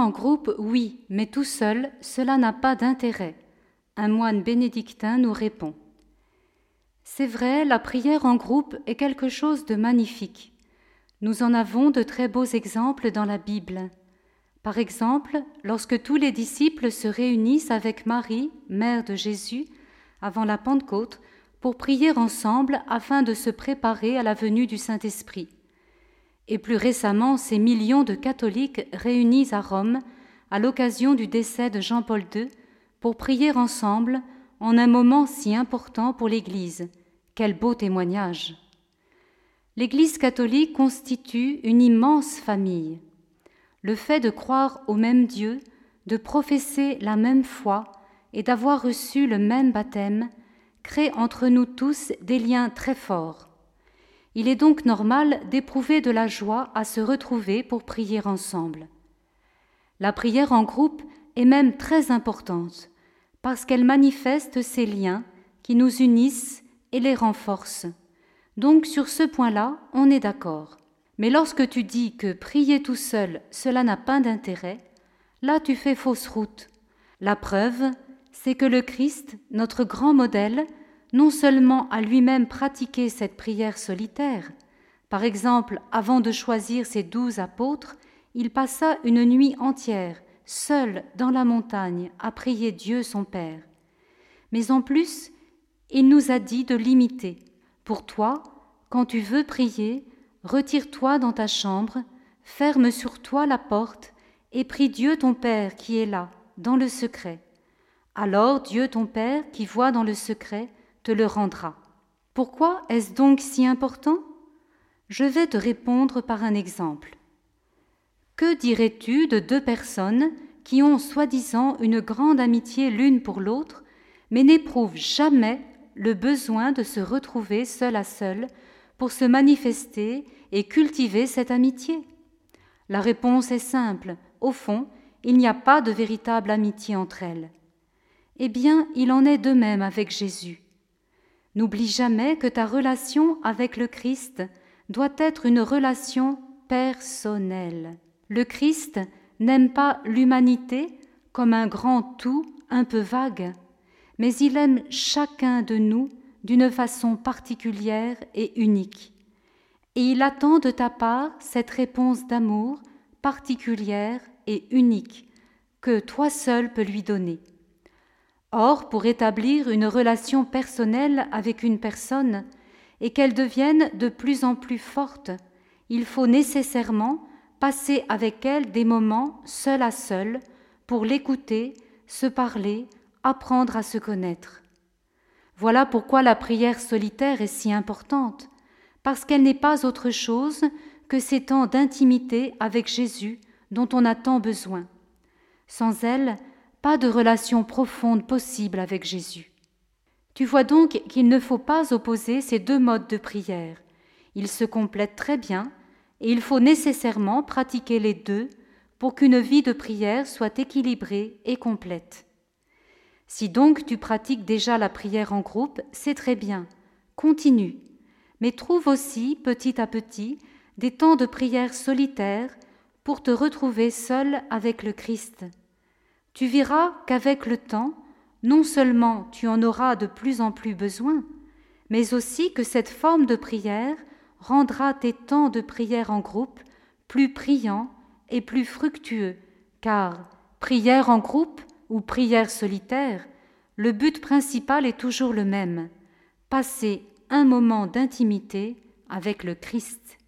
En groupe, oui, mais tout seul, cela n'a pas d'intérêt. Un moine bénédictin nous répond. C'est vrai, la prière en groupe est quelque chose de magnifique. Nous en avons de très beaux exemples dans la Bible. Par exemple, lorsque tous les disciples se réunissent avec Marie, mère de Jésus, avant la Pentecôte, pour prier ensemble afin de se préparer à la venue du Saint-Esprit. Et plus récemment, ces millions de catholiques réunis à Rome à l'occasion du décès de Jean-Paul II pour prier ensemble en un moment si important pour l'Église. Quel beau témoignage. L'Église catholique constitue une immense famille. Le fait de croire au même Dieu, de professer la même foi et d'avoir reçu le même baptême crée entre nous tous des liens très forts. Il est donc normal d'éprouver de la joie à se retrouver pour prier ensemble. La prière en groupe est même très importante parce qu'elle manifeste ces liens qui nous unissent et les renforcent. Donc sur ce point-là, on est d'accord. Mais lorsque tu dis que prier tout seul, cela n'a pas d'intérêt, là tu fais fausse route. La preuve, c'est que le Christ, notre grand modèle, non seulement a lui-même pratiqué cette prière solitaire, par exemple, avant de choisir ses douze apôtres, il passa une nuit entière, seul dans la montagne, à prier Dieu son Père. Mais en plus, il nous a dit de l'imiter. Pour toi, quand tu veux prier, retire-toi dans ta chambre, ferme sur toi la porte, et prie Dieu ton Père qui est là, dans le secret. Alors Dieu ton Père, qui voit dans le secret, te le rendra. Pourquoi est-ce donc si important? Je vais te répondre par un exemple. Que dirais-tu de deux personnes qui ont soi-disant une grande amitié l'une pour l'autre, mais n'éprouvent jamais le besoin de se retrouver seul à seul pour se manifester et cultiver cette amitié? La réponse est simple. Au fond, il n'y a pas de véritable amitié entre elles. Eh bien, il en est de même avec Jésus. N'oublie jamais que ta relation avec le Christ doit être une relation personnelle. Le Christ n'aime pas l'humanité comme un grand tout un peu vague, mais il aime chacun de nous d'une façon particulière et unique. Et il attend de ta part cette réponse d'amour particulière et unique que toi seul peux lui donner. Or, pour établir une relation personnelle avec une personne et qu'elle devienne de plus en plus forte, il faut nécessairement passer avec elle des moments seul à seul pour l'écouter, se parler, apprendre à se connaître. Voilà pourquoi la prière solitaire est si importante, parce qu'elle n'est pas autre chose que ces temps d'intimité avec Jésus dont on a tant besoin. Sans elle, pas de relation profonde possible avec Jésus. Tu vois donc qu'il ne faut pas opposer ces deux modes de prière. Ils se complètent très bien et il faut nécessairement pratiquer les deux pour qu'une vie de prière soit équilibrée et complète. Si donc tu pratiques déjà la prière en groupe, c'est très bien, continue, mais trouve aussi petit à petit des temps de prière solitaire pour te retrouver seul avec le Christ. Tu verras qu'avec le temps, non seulement tu en auras de plus en plus besoin, mais aussi que cette forme de prière rendra tes temps de prière en groupe plus priants et plus fructueux, car prière en groupe ou prière solitaire, le but principal est toujours le même, passer un moment d'intimité avec le Christ.